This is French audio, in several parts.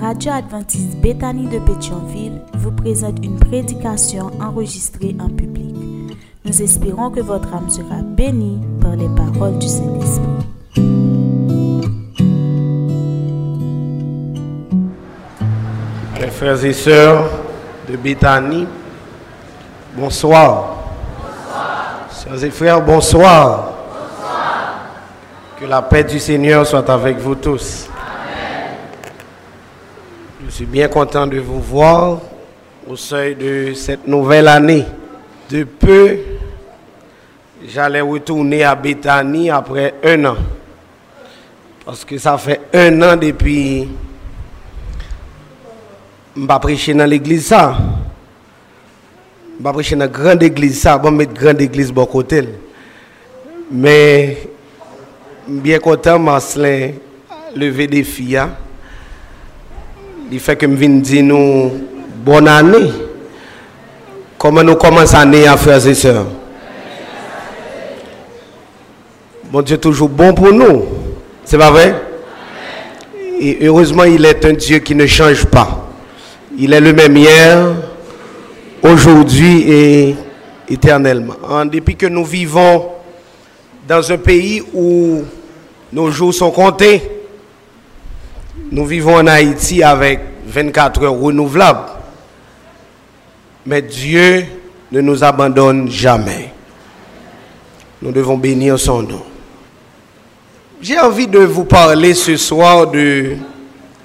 radio adventiste Bethany de Pétionville vous présente une prédication enregistrée en public. Nous espérons que votre âme sera bénie par les paroles du Saint-Esprit. Frères et sœurs de Bethany, bonsoir. Sœurs et frères, bonsoir. Que la paix du Seigneur soit avec vous tous. Je suis bien content de vous voir au seuil de cette nouvelle année. De peu, j'allais retourner à Bethany après un an. Parce que ça fait un an depuis je vais prêcher dans l'église ça. Je vais prêcher dans la grande église ça. Je vais mettre grande église de côté. Mais bien content, Marcelin lever des filles. Il fait que je viens dire nous bonne année. Comment nous commençons l'année, frères et sœurs? Bon Dieu est toujours bon pour nous. C'est pas vrai? Et heureusement, il est un Dieu qui ne change pas. Il est le même hier, aujourd'hui et éternellement. En dépit que nous vivons dans un pays où nos jours sont comptés, nous vivons en Haïti avec 24 heures renouvelables. Mais Dieu ne nous abandonne jamais. Nous devons bénir son nom. J'ai envie de vous parler ce soir de,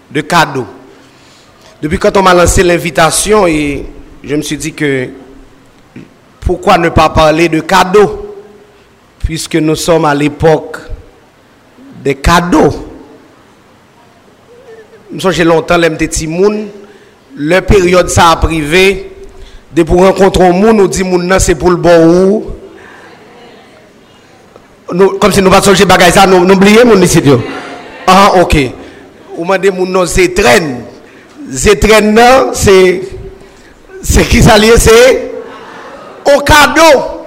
de cadeaux. Depuis quand on m'a lancé l'invitation et je me suis dit que pourquoi ne pas parler de cadeaux? Puisque nous sommes à l'époque des cadeaux. J'ai longtemps les petits la période ça a privé, de pour rencontrer un monde, on dit moun c'est pour le bon ou. comme si nous pas changer bagage ça, nous oublions mon ici. Ah ok. Ou m'a dit moun c'est traîne. Zetren c'est c'est qui ça c'est au cadeau.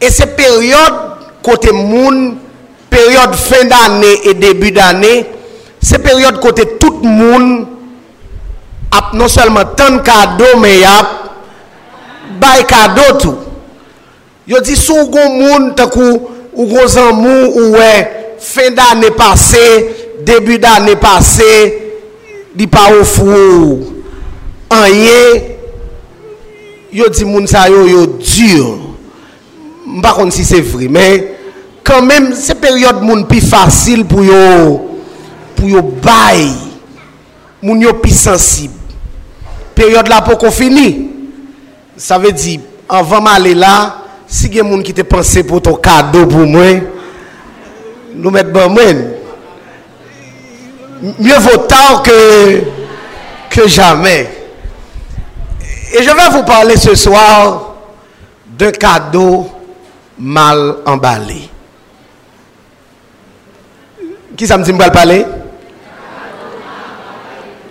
Et cette période côté moun période fin d'année et début d'année, c'est période côté tout le monde a non seulement tant de cadeaux mais a bail cadeau tout. Yo dit sou gon moun tant ou gros amour ou ouais fin d'année passée, début d'année passée di pa ou fou anye yo di moun sa yo yo dur mpa si se vri men kan men se peryode moun pi fasil pou yo pou yo bay moun yo pi sensib peryode la pou kon fini sa ve di anvan ma ale la si gen moun ki te pense pou ton kado pou mwen nou met ban mwen mieux vaut tard que, que jamais. Et je vais vous parler ce soir d'un cadeau mal emballé. Qui ça me dit me parler?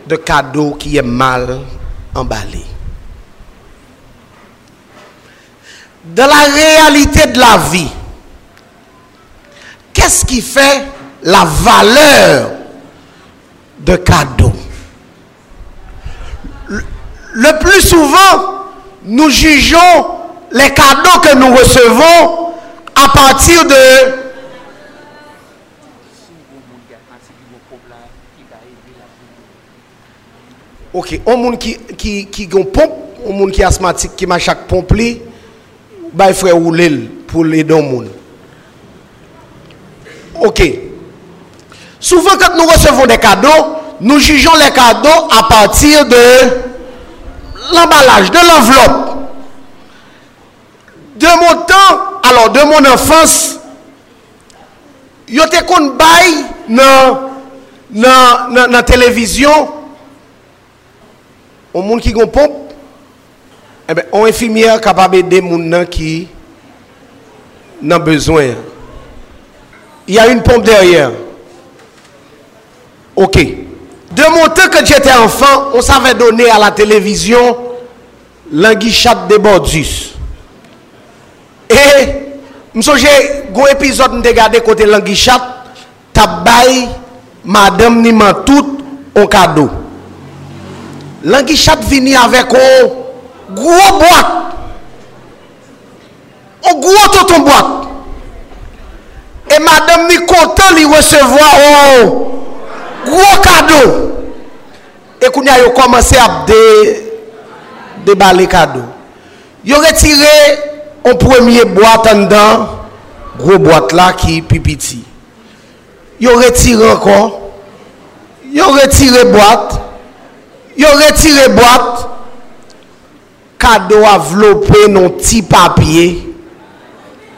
De cadeau qui est mal emballé. Dans la réalité de la vie, qu'est-ce qui fait la valeur de cadeaux. Le plus souvent, nous jugeons les cadeaux que nous recevons à partir de Ok, on moun ki, ki, ki gon pomp, on moun ki asmatik ki machak pomp li, bay fwe ou lel pou le don moun. Ok. Souvent quand nous recevons des cadeaux, nous jugeons les cadeaux à partir de l'emballage, de l'enveloppe. De mon temps, alors de mon enfance, yo te kon bay nan, nan, nan, nan télévision au monde qui gon pompe, eh ben, on infirmière capable d'aider gens qui ont besoin. Il y a une pompe derrière. Ok. De mon temps que j'étais enfant, on savait donner à la télévision l'anguichat de Bordus. Et, j'ai un épisode de regarder côté l'anguichat, tabay, madame ni tout un cadeau. L'anguichat vini avec un gros boîte. Un gros tonton boîte. Et madame ni content de recevoir un gros cadeau. Et qu'on a commencé à dé, déballer cadeau. Ils ont retiré un premier boîte en dedans, gros boîte là qui petit. Ils ont retiré encore. Ils ont retiré boîte. Yo retire boîte, kado avlope non ti papye,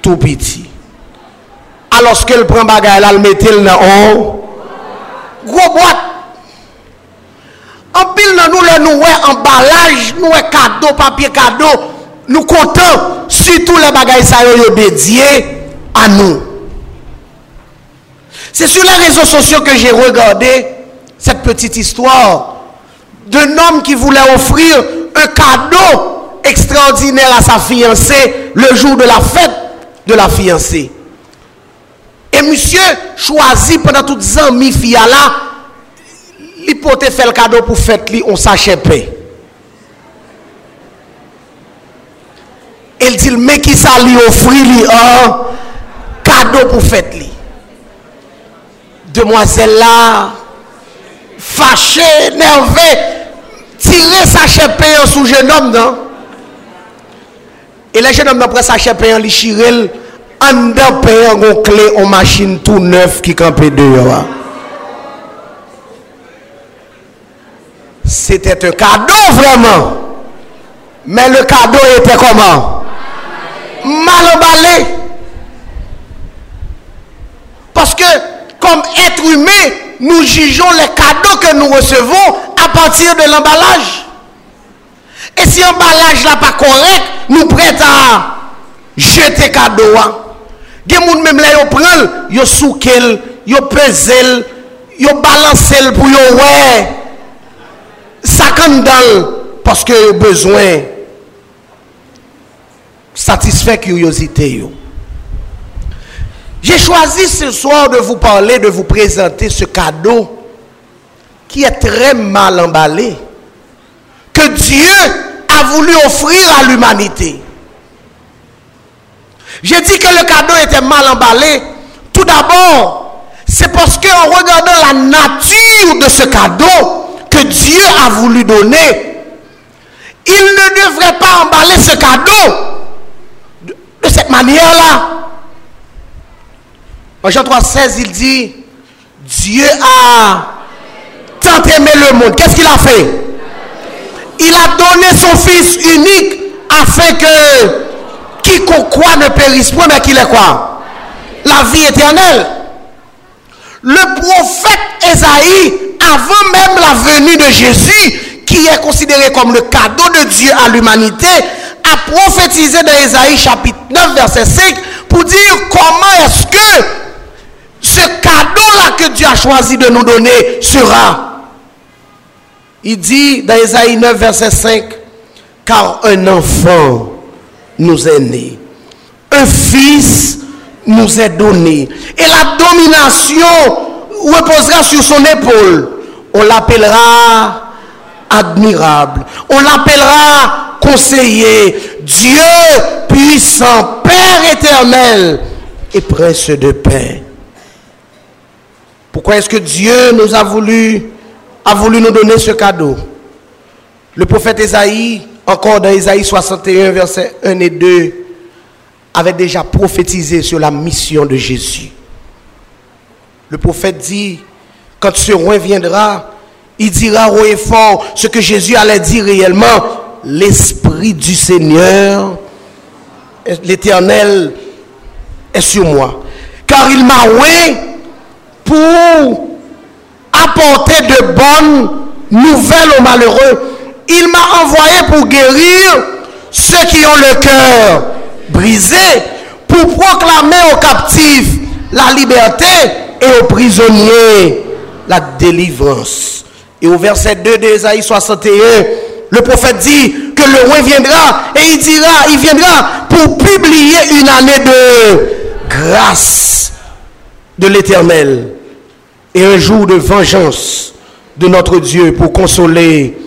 tou piti. Aloske l pren bagay la, l metel nan an, gro boîte. Anpil nan nou le nou we ambalaj, nou we kado, papye kado, nou kontan, sitou le bagay sa yo yo dedye an nou. C'est sur les réseaux sociaux que j'ai regardé cette petite histoire d'un homme qui voulait offrir un cadeau extraordinaire à sa fiancée le jour de la fête de la fiancée. Et monsieur choisit pendant toutes les amis filles là, peut faire le cadeau pour fête lui, on sachet paix. Il dit, mais qui ça lui offrir lui un cadeau pour fête lui. Demoiselle là, fache, nerve, tire sache peyon sou jenom nan. E le jenom nan pre sache peyon li shirel, an dan peyon gon kle o machin tou neuf ki kampe deyo wa. C'était un cadeau vraiment. Mais le cadeau était comment Mal emballé. Parce que comme être humain, nous jugeons les cadeaux que nous recevons à partir de l'emballage. Et si l'emballage n'est pas correct, nous prêtons à jeter cadeau. Des gens même là, ils prennent, ils souquent, ils pesent, ils balancent pour yo ouais. Ça parce que ont besoin satisfaire curiosité. J'ai choisi ce soir de vous parler, de vous présenter ce cadeau qui est très mal emballé, que Dieu a voulu offrir à l'humanité. J'ai dit que le cadeau était mal emballé. Tout d'abord, c'est parce qu'en regardant la nature de ce cadeau que Dieu a voulu donner, il ne devrait pas emballer ce cadeau de, cette manière-là. Jean 3,16, il dit, Dieu a tant aimé le monde. Qu'est-ce qu'il a fait? Il a donné son Fils unique afin que quiconque croit ne périsse point, mais qu'il est quoi? La vie éternelle. Le prophète Esaïe, avant même la venue de Jésus, qui est considéré comme le cadeau de Dieu à l'humanité, a prophétisé dans Esaïe chapitre 9, verset 5, pour dire comment est-ce que ce cadeau-là que Dieu a choisi de nous donner sera. Il dit dans Esaïe 9, verset 5, car un enfant nous est né. Un fils nous est donné. Et la domination reposera sur son épaule. On l'appellera admirable. On l'appellera conseiller. Dieu puissant, Père éternel et prince de paix. Pourquoi est-ce que Dieu nous a voulu, a voulu nous donner ce cadeau? Le prophète Esaïe encore dans Isaïe 61, versets 1 et 2, avait déjà prophétisé sur la mission de Jésus. Le prophète dit, quand ce roi viendra, il dira haut et fort ce que Jésus allait dire réellement. L'Esprit du Seigneur, l'Éternel, est sur moi. Car il m'a oué pour apporter de bonnes nouvelles aux malheureux il m'a envoyé pour guérir ceux qui ont le cœur brisé, pour proclamer aux captifs la liberté et aux prisonniers la délivrance. Et au verset 2 d'Ésaïe 61, le prophète dit que le roi viendra et il dira, il viendra pour publier une année de grâce de l'éternel et un jour de vengeance de notre Dieu pour consoler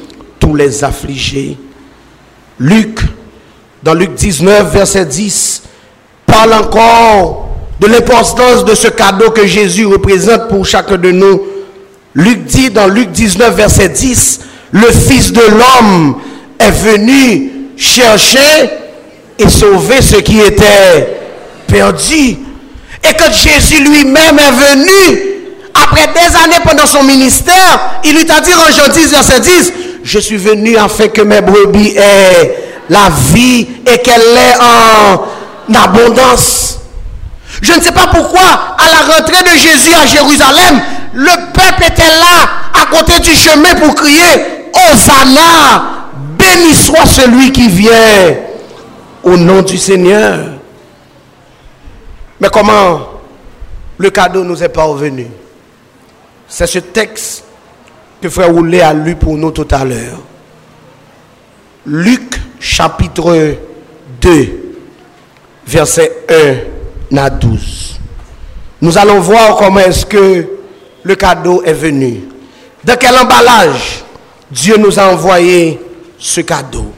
tous les affligés. Luc, dans Luc 19, verset 10, parle encore de l'importance de ce cadeau que Jésus représente pour chacun de nous. Luc dit dans Luc 19, verset 10, le Fils de l'homme est venu chercher et sauver ce qui était perdu. Et que Jésus lui-même est venu, après des années pendant son ministère, il lui a dit en Jean 10, verset 10, je suis venu afin que mes brebis aient la vie et qu'elle l'ait en abondance. Je ne sais pas pourquoi, à la rentrée de Jésus à Jérusalem, le peuple était là, à côté du chemin, pour crier, Hosanna, béni soit celui qui vient au nom du Seigneur. Mais comment le cadeau nous est parvenu? C'est ce texte que Frère Roulet a lu pour nous tout à l'heure. Luc chapitre 2, verset 1 à 12. Nous allons voir comment est-ce que le cadeau est venu. Dans quel emballage Dieu nous a envoyé ce cadeau.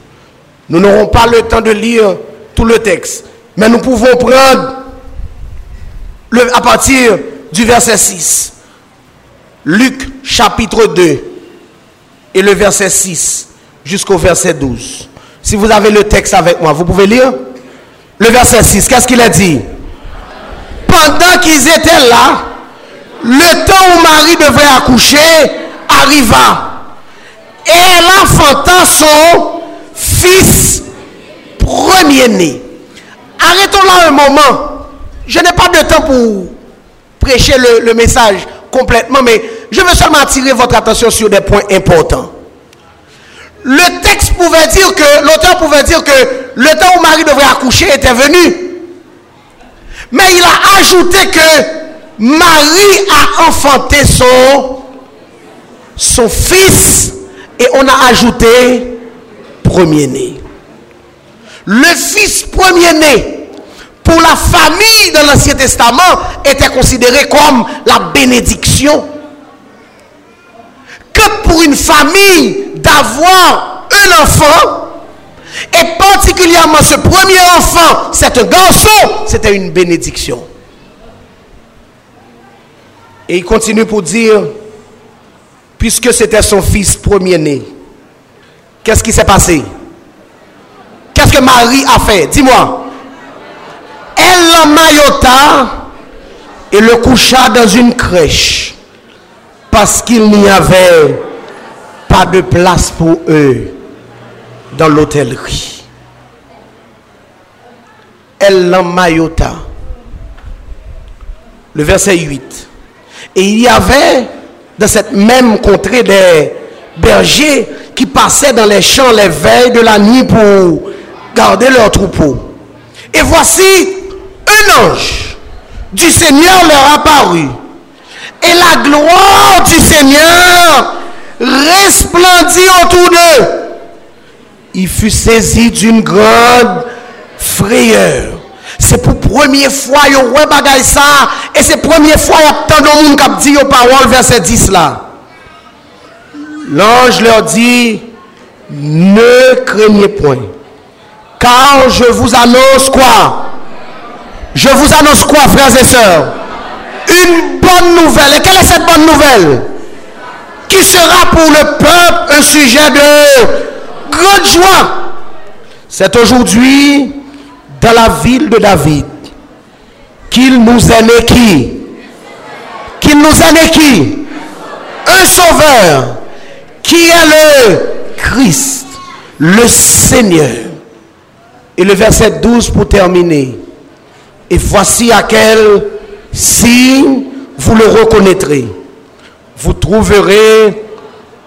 Nous n'aurons pas le temps de lire tout le texte, mais nous pouvons prendre à partir du verset 6. Luc chapitre 2 et le verset 6 jusqu'au verset 12. Si vous avez le texte avec moi, vous pouvez lire le verset 6. Qu'est-ce qu'il a dit? Pendant qu'ils étaient là, le temps où Marie devait accoucher arriva. Et elle enfanta son fils premier-né. Arrêtons là un moment. Je n'ai pas de temps pour prêcher le, le message complètement, mais je veux seulement attirer votre attention sur des points importants. Le texte pouvait dire que, l'auteur pouvait dire que le temps où Marie devrait accoucher était venu. Mais il a ajouté que Marie a enfanté son, son fils et on a ajouté premier-né. Le fils premier-né pour la famille de l'Ancien Testament était considéré comme la bénédiction. Que pour une famille d'avoir un enfant, et particulièrement ce premier enfant, c'est un garçon, c'était une bénédiction. Et il continue pour dire, puisque c'était son fils premier-né, qu'est-ce qui s'est passé? Qu'est-ce que Marie a fait? Dis-moi. Elle l'emmaillota et le coucha dans une crèche parce qu'il n'y avait pas de place pour eux dans l'hôtellerie. Elle l'emmaillota. Le verset 8. Et il y avait dans cette même contrée des bergers qui passaient dans les champs les veilles de la nuit pour garder leurs troupeaux. Et voici un ange du Seigneur leur apparut. Et la gloire du Seigneur resplendit autour d'eux. Il fut saisi d'une grande frayeur. C'est pour première fois yo ouais bagay ça et c'est première fois y a tant de monde qui dit aux paroles verset 10 là. L'ange leur dit ne craignez point car je vous annonce quoi? Je vous annonce quoi frères et sœurs? Une bonne nouvelle. Et quelle est cette bonne nouvelle? Qui sera pour le peuple un sujet de grande joie. C'est aujourd'hui dans la ville de David qu'il nous est né qui? Qu'il nous est né qui? Un sauveur qui est le Christ, le Seigneur. Et le verset 12 pour terminer. Et voici à quel signe vous le reconnaîtrez. Vous trouverez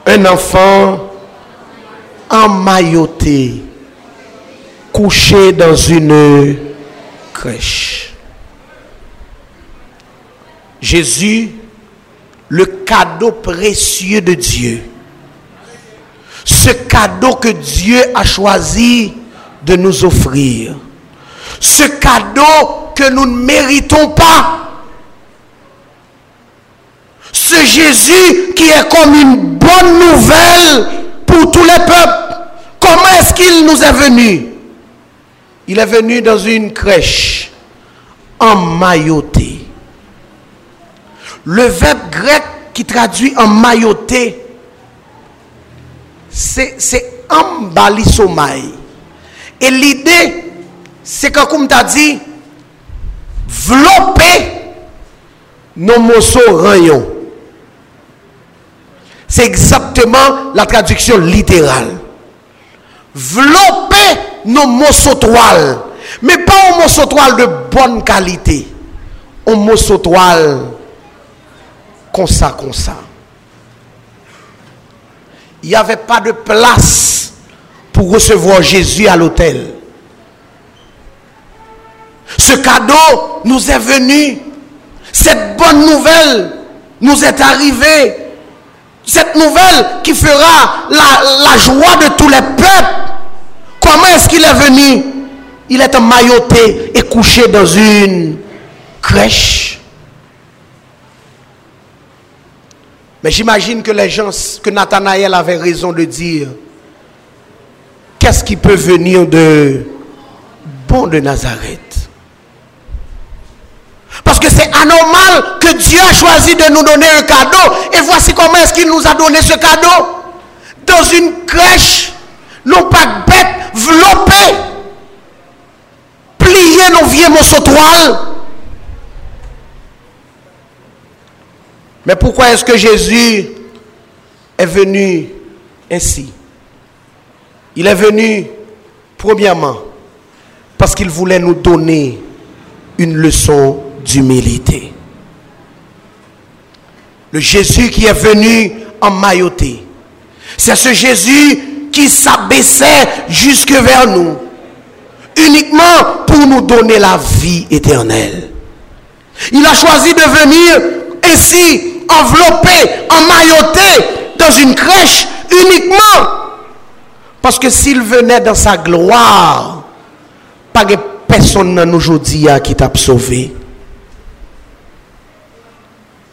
un enfant emmailloté, couché dans une crèche. Jésus, le cadeau précieux de Dieu. Ce cadeau que Dieu a choisi de nous offrir. Ce cadeau que nous ne méritons pas. Ce Jésus qui est comme une bonne nouvelle pour tous les peuples. Comment est-ce qu'il nous est venu? Il est venu dans une crèche emmaillotée. Le verbe grec qui traduit emmailloté, c'est embalisomai. Et l'idée, c'est que comme tu as dit, vlopper nos morceaux rayons. C'est exactement la traduction littérale. Vlopper nos morceaux toiles. Mais pas un morceau toile de bonne qualité. Un morceau toile comme ça, comme ça. Il n'y avait pas de place pour recevoir Jésus à l'hôtel. Ce cadeau nous est venu. Cette bonne nouvelle nous est arrivée. Cette nouvelle qui fera la, joie de tous les peuples. Comment est-ce qu'il est venu? Il est emmailloté et couché dans une crèche. Mais j'imagine que les gens, que Nathanaël avait raison de dire, qu'est-ce qui peut venir de bon de Nazareth? Parce que c'est anormal que Dieu a choisi de nous donner un cadeau. Et voici comment est-ce qu'il nous a donné ce cadeau. Dans une crèche, non pas bête, vlopée, plier nos vieux morceaux toile Mais pourquoi est-ce que Jésus est venu ainsi? Il est venu, premièrement, parce qu'il voulait nous donner une leçon d'humilité. Le Jésus qui est venu en mailloté, c'est ce Jésus qui s'abaissait jusque vers nous, uniquement pour nous donner la vie éternelle. Il a choisi de venir ainsi enveloppé, emmailloté dans une crèche uniquement. Parce que s'il venait dans sa gloire, pas de personne aujourd'hui qui t'a sauvé.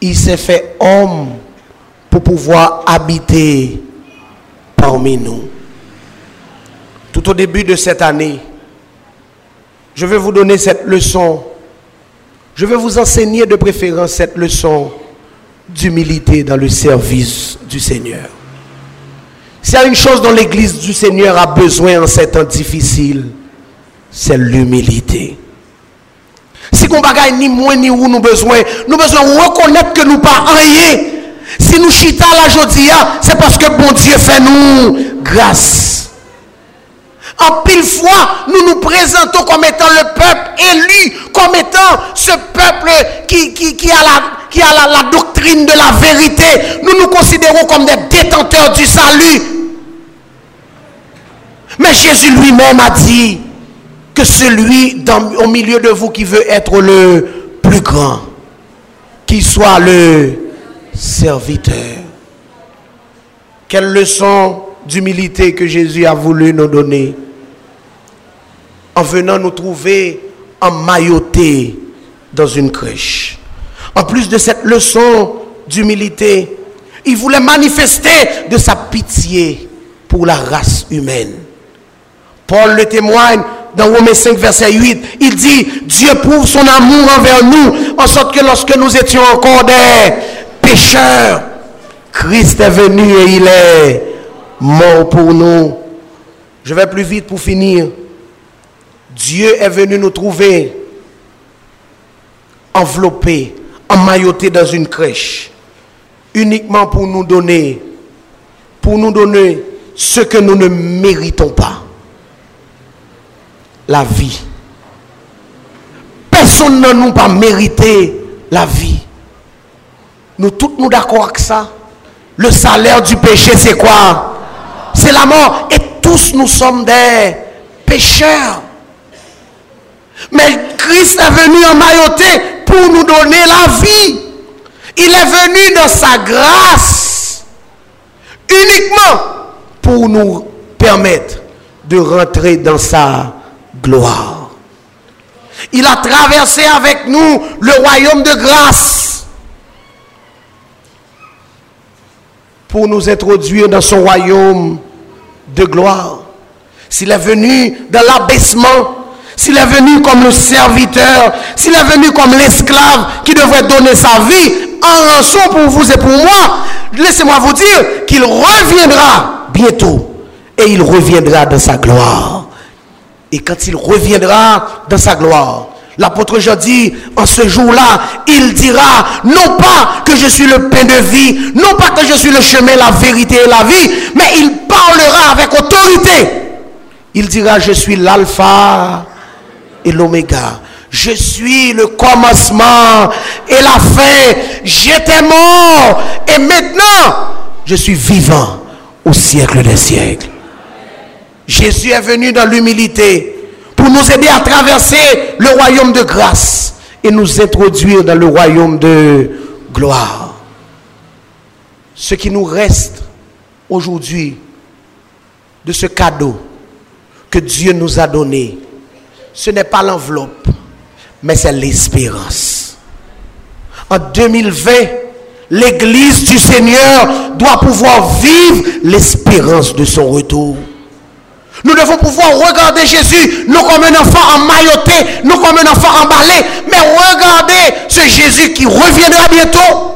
Il s'est fait homme pour pouvoir habiter parmi nous. Tout au début de cette année, je vais vous donner cette leçon. Je vais vous enseigner de préférence cette leçon d'humilité dans le service du Seigneur. S'il y a une chose dont l'Église du Seigneur a besoin en ces temps difficiles, c'est l'humilité. Si on bagaille ni moins ni où nous besoin, nous besoin reconnaître que nous pas rien. Si nous chita la jodia, c'est parce que bon Dieu fait nous grâce. En pile fois, nous nous présentons comme étant le peuple élu, comme étant ce peuple qui, qui, a, la, qui a la, doctrine de la vérité. Nous nous considérons comme des détenteurs du salut. Mais Jésus lui-même a dit que celui au milieu de vous qui veut être le plus grand, qu'il soit le serviteur. Quelle leçon d'humilité que Jésus a voulu nous donner en venant nous trouver emmaillotés dans une crèche. En plus de cette leçon d'humilité, il voulait manifester de sa pitié pour la race humaine. Paul le témoigne dans Romains 5, verset 8. Il dit, Dieu prouve son amour envers nous, en sorte que lorsque nous étions encore des pécheurs, Christ est venu et il est mort pour nous. Je vais plus vite pour finir. Dieu est venu nous trouver enveloppés, emmaillotés dans une crèche, uniquement pour nous donner, pour nous donner ce que nous ne méritons pas, la vie. Personne ne nous pas mérité la vie. Nous tous nous d'accord avec ça. Le salaire du péché, c'est quoi? C'est la mort. Et tous nous sommes des pécheurs. Mais Christ est venu en mailloté pour nous donner la vie. Il est venu dans sa grâce uniquement pour nous permettre de rentrer dans sa gloire. Il a traversé avec nous le royaume de grâce. pour nous introduire dans son royaume de gloire. S'il est venu dans l'abaissement, s'il est venu comme le serviteur, s'il est venu comme l'esclave qui devrait donner sa vie en rançon pour vous et pour moi, laissez-moi vous dire qu'il reviendra bientôt et il reviendra dans sa gloire. Et quand il reviendra dans sa gloire, l'apôtre Jean dit, en ce jour-là, il dira, non pas que je suis le pain de vie, non pas que je suis le chemin, la vérité et la vie, mais il parlera avec autorité. Il dira, je suis l'alpha et l'oméga. Je suis le commencement et la fin. J'étais mort et maintenant je suis vivant au siècle des siècles. Jésus est venu dans l'humilité pour nous aider à traverser le royaume de grâce et nous introduire dans le royaume de gloire. Ce qui nous reste aujourd'hui de ce cadeau que Dieu nous a donné, ce n'est pas l'enveloppe, mais c'est l'espérance. En 2020, l'Église du Seigneur doit pouvoir vivre l'espérance de son retour. Nous devons pouvoir regarder Jésus, non comme un enfant emmailloté, non comme un enfant emballé, mais regarder ce Jésus qui reviendra bientôt.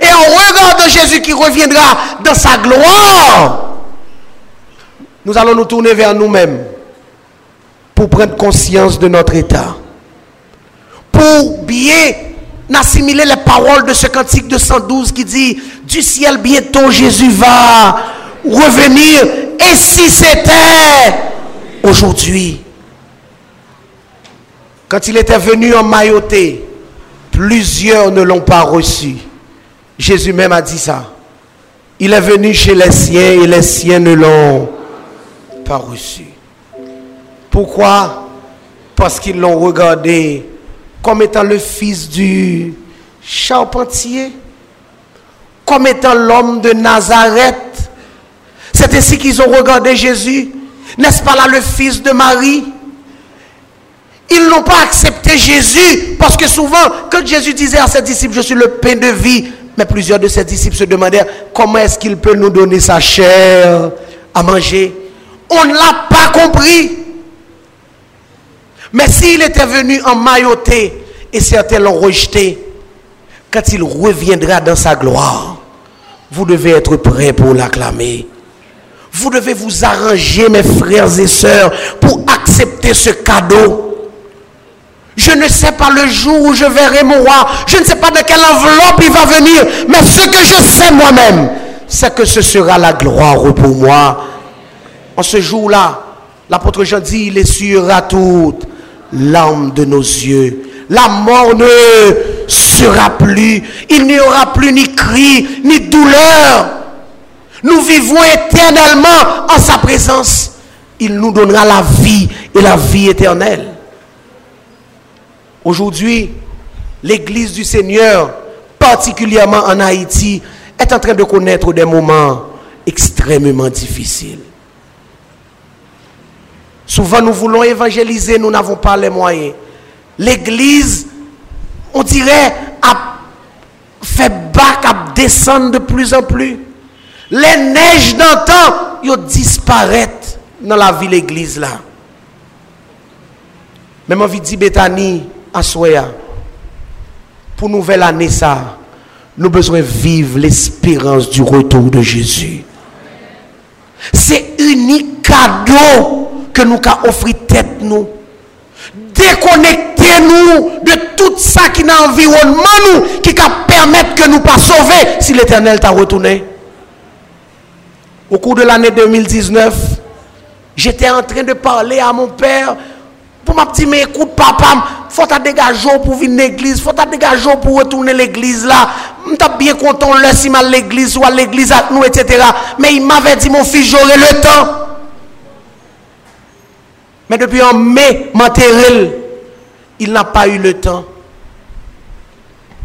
Et en regardant Jésus qui reviendra dans sa gloire, nous allons nous tourner vers nous-mêmes pour prendre conscience de notre état. Pour bien assimiler les paroles de ce cantique de 112 qui dit, du ciel bientôt Jésus va revenir. Et si c'était aujourd'hui, quand il était venu en mailloté, plusieurs ne l'ont pas reçu. Jésus même a dit ça. Il est venu chez les siens et les siens ne l'ont pas reçu. Pourquoi? Parce qu'ils l'ont regardé comme étant le fils du charpentier, comme étant l'homme de Nazareth. C'est ainsi qu'ils ont regardé Jésus. N'est-ce pas là le fils de Marie? Ils n'ont pas accepté Jésus parce que souvent, quand Jésus disait à ses disciples, je suis le pain de vie, mais plusieurs de ses disciples se demandèrent comment est-ce qu'il peut nous donner sa chair à manger? On ne l'a pas compris. Mais s'il était venu en mailloté et certains l'ont rejeté, quand il reviendra dans sa gloire, vous devez être prêts pour l'acclamer. Vous devez vous arranger, mes frères et sœurs, pour accepter ce cadeau. Je ne sais pas le jour où je verrai mon roi. Je ne sais pas de quelle enveloppe il va venir. Mais ce que je sais moi-même, c'est que ce sera la gloire pour moi. En ce jour-là, l'apôtre Jean dit, il essuiera toute l'âme de nos yeux. La mort ne sera plus. Il n'y aura plus ni cri, ni douleur. Nous vivons éternellement en sa présence. Il nous donnera la vie et la vie éternelle. Aujourd'hui, l'Église du Seigneur, particulièrement en Haïti, est en train de connaître des moments extrêmement difficiles. Souvent, nous voulons évangéliser, nous n'avons pas les moyens. L'Église, on dirait, a fait bac, a descendre de plus en plus. Les neiges d'antan, ils disparaissent dans la ville église là. Même envie dire, Bethany, à Soya, pour nouvelle année ça, nous besoin vivre l'espérance du retour de Jésus. C'est unique cadeau que nous avons offert tête nous. Déconnectez-nous de tout ça qui est dans l'environnement nous, qui va permettre que nous pas sauver si l'éternel t'a retourné. Au cours de l'année 2019, j'étais en train de parler à mon père pour m'a mais écoute papa, faut ta dégager pour venir l'église, faut ta dégager pour retourner l'église là. M'ta bien content le si mal l'église ou à l'église avec nous etc. Mais il m'avait dit mon fils j'aurai le temps. Mais depuis en mai, m'enterrer, il n'a pas eu le temps.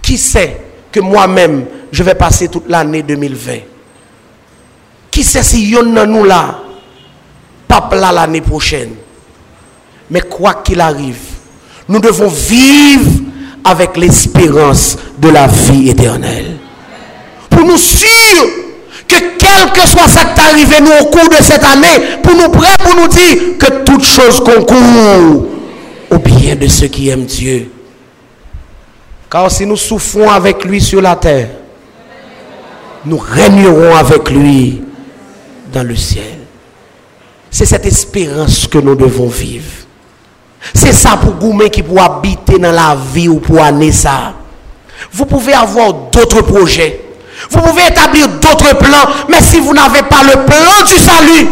Qui sait que moi-même, je vais passer toute l'année 2020 Qui sait si yon nan nous là, pas là l'année prochaine Mais quoi qu'il arrive, nous devons vivre avec l'espérance de la vie éternelle. Pour nous sûrs que quel que soit ça qui arrivé nous au cours de cette année, pour nous prêts pour nous dire que toute chose concourt au bien de ceux qui aiment Dieu. Car si nous souffrons avec lui sur la terre, nous régnerons avec lui dans le ciel. C'est cette espérance que nous devons vivre. C'est ça pour Goumé qui pour habiter dans la vie ou pour année ça. Vous pouvez avoir d'autres projets. Vous pouvez établir d'autres plans. Mais si vous n'avez pas le plan du salut,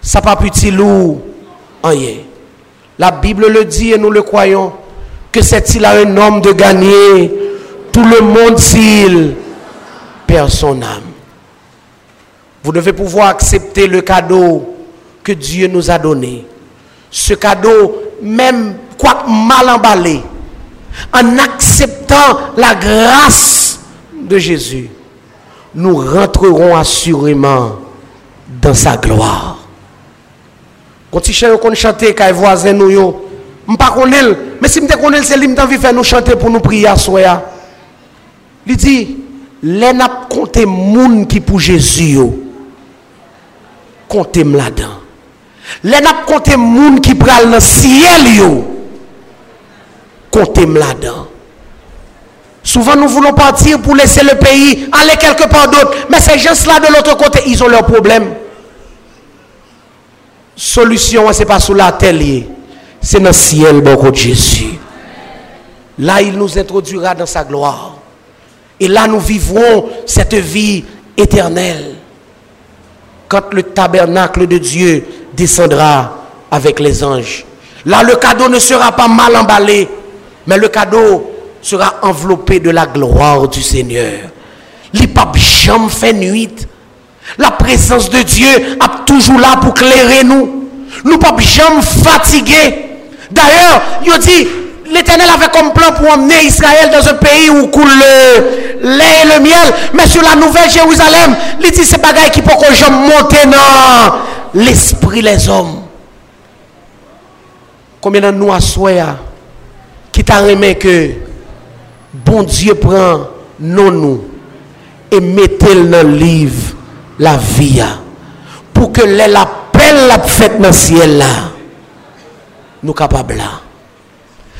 ça pas petit lourd. La Bible le dit et nous le croyons. Que c'est-il à un homme de gagner tout le monde s'il perd son âme. Vous devez pouvoir accepter le cadeau que Dieu nous a donné. Ce cadeau, même quoi mal emballé, en acceptant la grâce de Jésus, nous rentrerons assurément dans sa gloire. Quand tu chanter, quand voisin nous, je ne pas mais si je connais, c'est lui qui faire nous chanter pour nous prier à. Il dit, les n'a compté moun qui pour Jésus, comptez là-dedans. Les n'a compté moun qui pral dans le ciel, yo comptez là-dedans. Souvent, nous voulons partir pour laisser le pays, aller quelque part d'autre. Mais ces gens-là de l'autre côté, ils ont leurs problèmes. Solution, ce n'est pas sous la c'est dans le ciel, beaucoup de Jésus. Là, il nous introduira dans sa gloire. Et là, nous vivrons cette vie éternelle. Quand le tabernacle de Dieu descendra avec les anges. Là, le cadeau ne sera pas mal emballé. Mais le cadeau sera enveloppé de la gloire du Seigneur. Les papes jamais fait nuit. La présence de Dieu est toujours là pour clairer nous. Nous pas jamais fatigués. D'ailleurs, il dit, l'Éternel avait comme plan pour emmener Israël dans un pays où coule le lait et le miel. Mais sur la nouvelle Jérusalem, il dit, c'est bagaille qui peut que monter dans l'esprit les hommes. Combien de nous à qui t'a que bon Dieu prend non nous et mettez dans le livre la vie pour que l'appel la fête dans le ciel là nous capables là.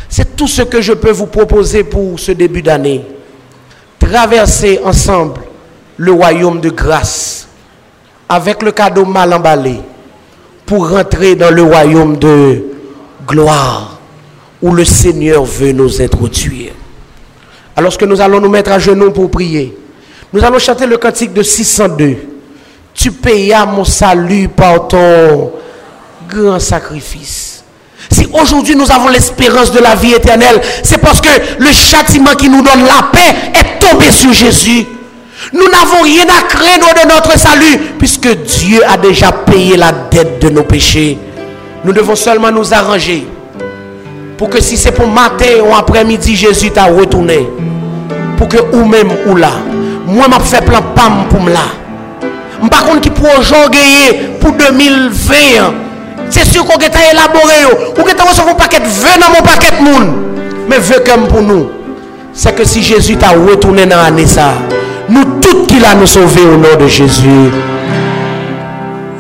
C'est tout ce que je peux vous proposer pour ce début d'année. Traverser ensemble le royaume de grâce avec le cadeau mal emballé pour rentrer dans le royaume de gloire où le Seigneur veut nous introduire. Alors que nous allons nous mettre à genoux pour prier, nous allons chanter le cantique de 602. Tu payas mon salut par ton grand sacrifice. Si aujourd'hui nous avons l'espérance de la vie éternelle, c'est parce que le châtiment qui nous donne la paix est tombé sur Jésus. Nous n'avons rien à craindre de notre salut, puisque Dieu a déjà payé la dette de nos péchés. Nous devons seulement nous arranger pour que si c'est pour matin ou après-midi, Jésus t'a retourné. Pour que ou même ou là. Moi, je fait plein pam pour là. Par contre, qui pour aujourd'hui pour 2020, c'est sûr qu'on a élaboré. Ou que tu recevoir un paquet de dans mon paquet de monde. Mais vœux comme pour nous, c'est que si Jésus t'a retourné dans l'année ça, nous tous qui l'a nous sauvé au nom de Jésus.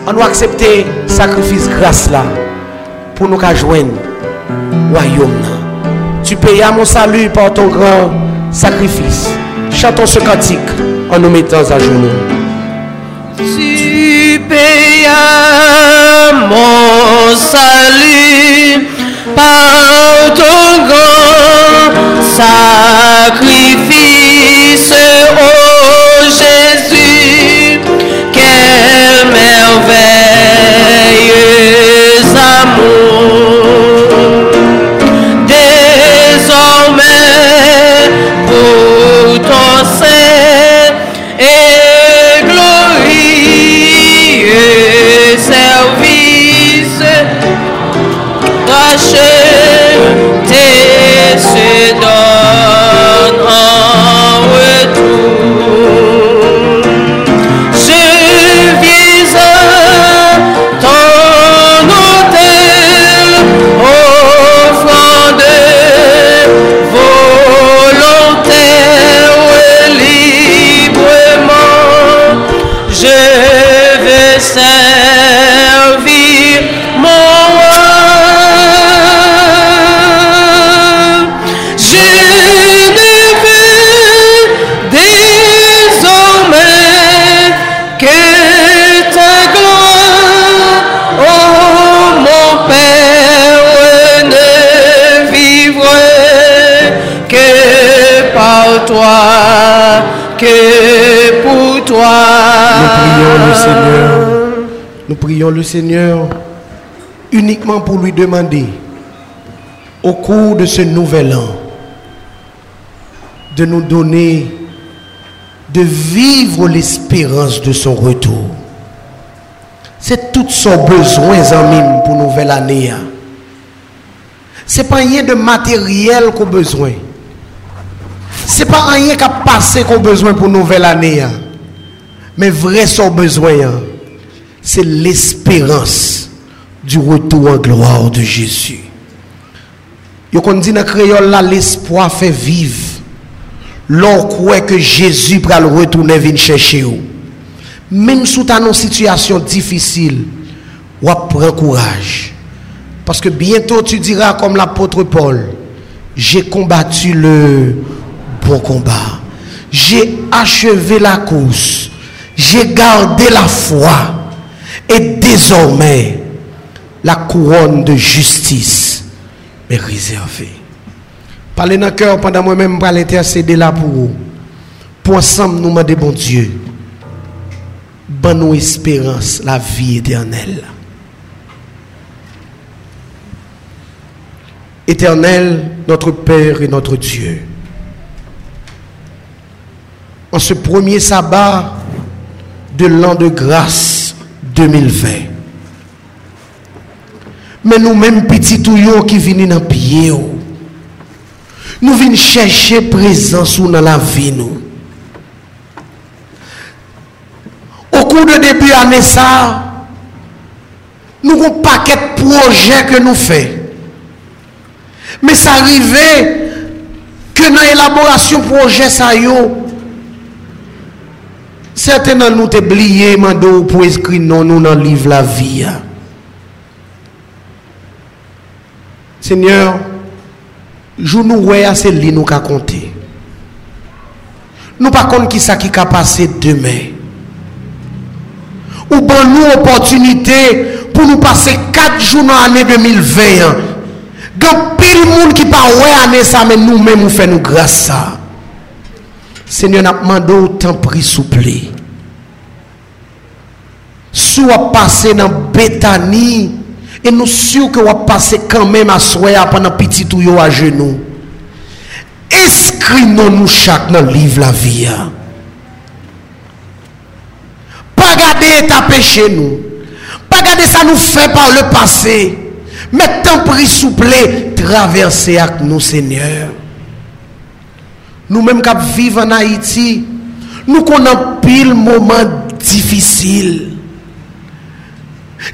On doit accepter sacrifice grâce là pour nous joindre royaume. Tu payas mon salut par ton grand sacrifice. Chantons ce cantique en nous mettant à genoux. Payas mon salut par ton grand sacrifice, oh Jésus, quelle merveilleuse le Seigneur uniquement pour lui demander, au cours de ce nouvel an, de nous donner, de vivre l'espérance de son retour. C'est tout son besoin, amis, pour nouvelle année. hein. C'est pas rien de matériel qu'on a besoin. C'est pas rien qu'à passer qu'on a besoin pour nouvelle année. hein. Mais vrai son besoin, hein, c'est l'espérance du retour en gloire de Jésus. Yo qu'on dit dans créole l'espoir fait vivre. L'on croit que Jésus va le retourner venir chercher vous. Même sous ta situation difficile, ou prends courage. Parce que bientôt tu diras comme l'apôtre Paul, j'ai combattu le bon combat. J'ai achevé la course. J'ai gardé la foi. Et désormais, la couronne de justice m'est réservée. Parlez dans le cœur pendant moi-même, pour intercéder là pour vous. Pour ensemble, nous demander, bon Dieu, bonne nous espérance, la vie éternelle. Éternel, notre Père et notre Dieu. En ce premier sabbat de l'an de grâce 2020, mais nous-mêmes, petits touillons qui viennent dans pied, nous venons chercher présence dans la vie, nous. Au cours de début année, ça, nous avons un paquet de projets que nous faisons. Mais ça arrivait que dans l'élaboration projet, ça yo, Sèten nan nou te bliye mando pou eskri nan nou nan liv la vi ya. Seigneur, jou nou wè a se li nou ka konte. Nou pa kon ki sa ki ka pase demè. Ou ban nou opotunite pou nou pase 4 jou nan anè 2021. Gan pil moun ki pa wè anè sa men nou men mou fè nou grasa. Seigneur n'a demandé autant prix souple. Soit passer dans Bethanie et nous sûr que va passer quand même à soir pendant petit ou yo à genoux. Inscris-nous nous chaque dans le livre la vie. hein. Pas garder ta péché nous. Pas garder ça nous fait par le passé. Mais tant pris souple, traverser avec nous, Seigneur. Nous-mêmes qui vivons en Haïti, nous connaissons pile moment difficile.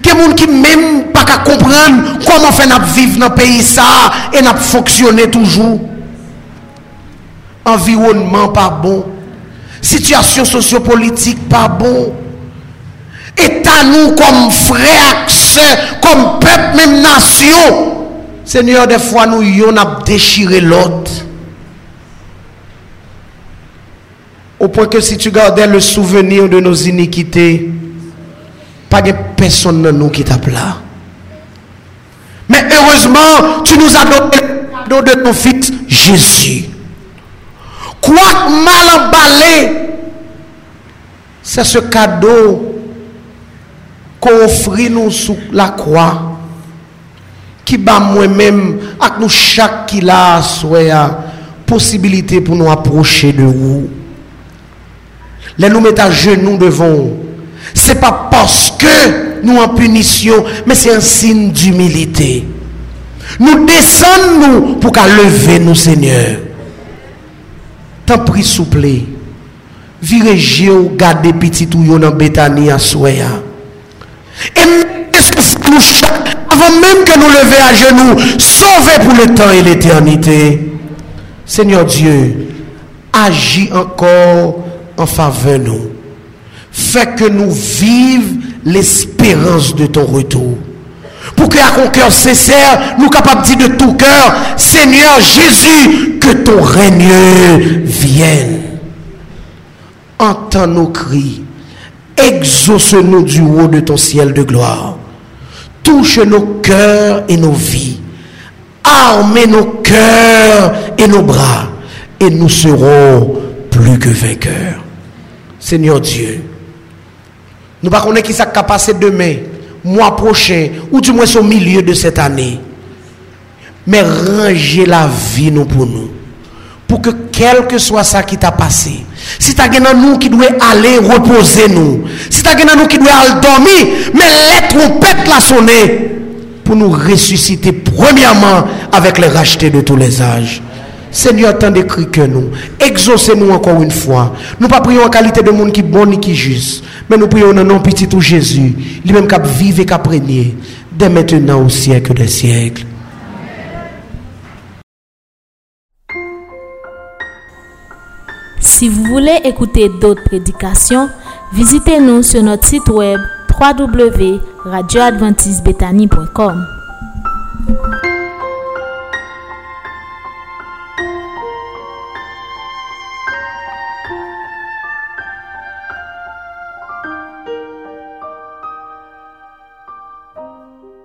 Il y a des gens qui même pas qu'à comprendre comment faire nous vivre dans le pays ça et nous fonctionner toujours. Environnement pas bon. Situation sociopolitique pas bon. État nous comme frères, comme peuple, même nation. Seigneur, des fois nous y a déchiré l'autre. Au point que si tu gardais le souvenir de nos iniquités, pas de personne dans nous qui t'a là. Mais heureusement, tu nous as donné le cadeau de ton fils Jésus. Quoi mal emballé, c'est ce cadeau qu'on offre nous sous la croix qui bat moi-même avec nous chaque qui l'a soit possibilité pour nous approcher de vous. Les nous mettre à genoux devant. C'est pas parce que nous en punition, mais c'est un signe d'humilité. Nous descendons pour qu'à lever nous, Seigneur. Tant pris souple. Virez gardez petit ou dans Bethanie à Soya. Et nous avant même que nous lever à genoux, sauver pour le temps et l'éternité. Seigneur Dieu, agis encore en faveur de nous. Fais que nous vivions l'espérance de ton retour. Pour que, à cœur sincère, nous capables de dire de tout cœur, Seigneur Jésus, que ton règne vienne. Entends nos cris. Exauce-nous du haut de ton ciel de gloire. Touche nos cœurs et nos vies. Arme nos cœurs et nos bras. Et nous serons plus que vainqueurs. Seigneur Dieu, nous ne connaissons pas qui ça va passer demain. mois prochain, ou du moins au milieu de cette année. Mais rangez la vie nous pour nous. Pour que quel que soit ça qui t'a passé, si t'as dans nous qui doit aller reposer nous, si t'as dans nous qui doit aller dormir, mais les trompettes la sonner pour nous ressusciter premièrement avec les rachetés de tous les âges. Seigneur, tant d'écrit que nous. Exaucez-nous encore une fois. Nous pas prions en qualité de monde qui bon ni qui juste. Mais nous prions dans nom petit tout Jésus. Lui-même qui vive et qui régné. Dès maintenant au siècle des siècles. Si vous voulez écouter d'autres prédications, visitez-nous sur notre site web www.radioadventistbetany.com.